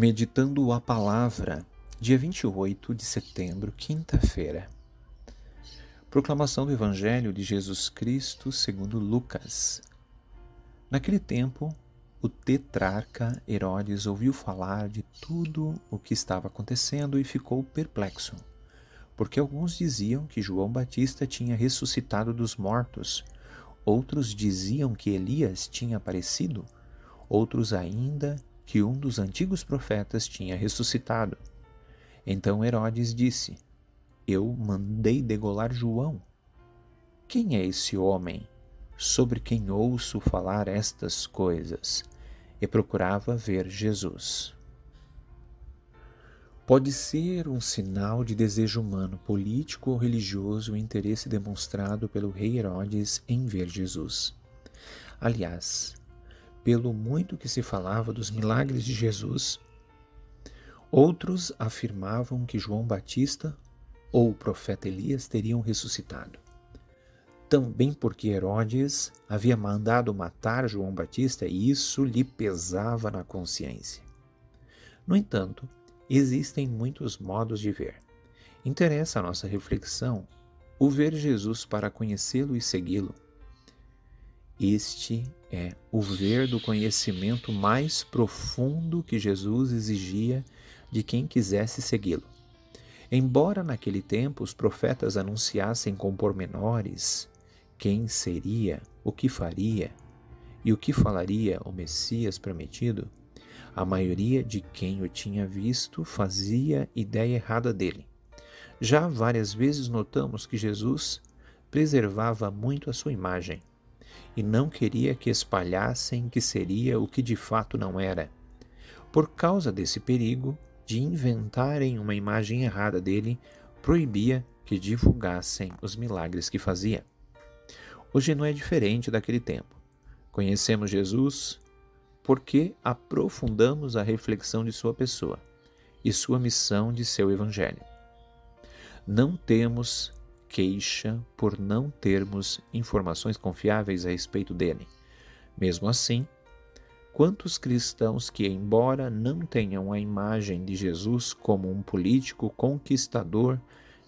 Meditando a Palavra, dia 28 de setembro, quinta-feira. Proclamação do Evangelho de Jesus Cristo segundo Lucas. Naquele tempo, o tetrarca Herodes ouviu falar de tudo o que estava acontecendo e ficou perplexo, porque alguns diziam que João Batista tinha ressuscitado dos mortos, outros diziam que Elias tinha aparecido, outros ainda que um dos antigos profetas tinha ressuscitado. Então Herodes disse: Eu mandei degolar João. Quem é esse homem sobre quem ouço falar estas coisas? E procurava ver Jesus. Pode ser um sinal de desejo humano, político ou religioso o interesse demonstrado pelo rei Herodes em ver Jesus. Aliás, pelo muito que se falava dos milagres de Jesus, outros afirmavam que João Batista ou o profeta Elias teriam ressuscitado. Também porque Herodes havia mandado matar João Batista e isso lhe pesava na consciência. No entanto, existem muitos modos de ver. Interessa a nossa reflexão o ver Jesus para conhecê-lo e segui-lo este é o ver do conhecimento mais profundo que Jesus exigia de quem quisesse segui-lo. Embora naquele tempo os profetas anunciassem com pormenores quem seria, o que faria e o que falaria o Messias prometido, a maioria de quem o tinha visto fazia ideia errada dele. Já várias vezes notamos que Jesus preservava muito a sua imagem e não queria que espalhassem que seria o que de fato não era. Por causa desse perigo de inventarem uma imagem errada dele, proibia que divulgassem os milagres que fazia. Hoje não é diferente daquele tempo. Conhecemos Jesus porque aprofundamos a reflexão de sua pessoa e sua missão de seu evangelho. Não temos queixa por não termos informações confiáveis a respeito dele. Mesmo assim, quantos cristãos que, embora não tenham a imagem de Jesus como um político conquistador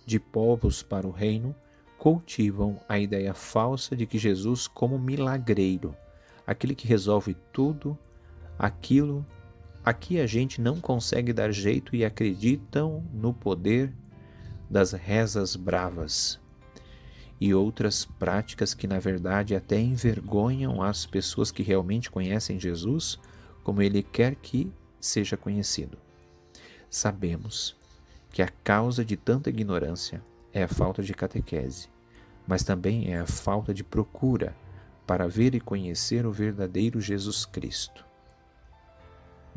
de povos para o reino, cultivam a ideia falsa de que Jesus como milagreiro, aquele que resolve tudo, aquilo a que a gente não consegue dar jeito e acreditam no poder das rezas bravas e outras práticas que, na verdade, até envergonham as pessoas que realmente conhecem Jesus como ele quer que seja conhecido. Sabemos que a causa de tanta ignorância é a falta de catequese, mas também é a falta de procura para ver e conhecer o verdadeiro Jesus Cristo.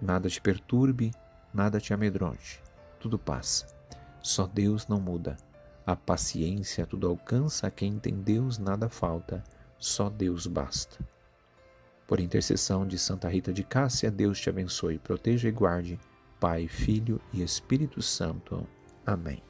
Nada te perturbe, nada te amedronte, tudo passa. Só Deus não muda. A paciência tudo alcança, a quem tem Deus nada falta, só Deus basta. Por intercessão de Santa Rita de Cássia, Deus te abençoe, proteja e guarde, Pai, Filho e Espírito Santo. Amém.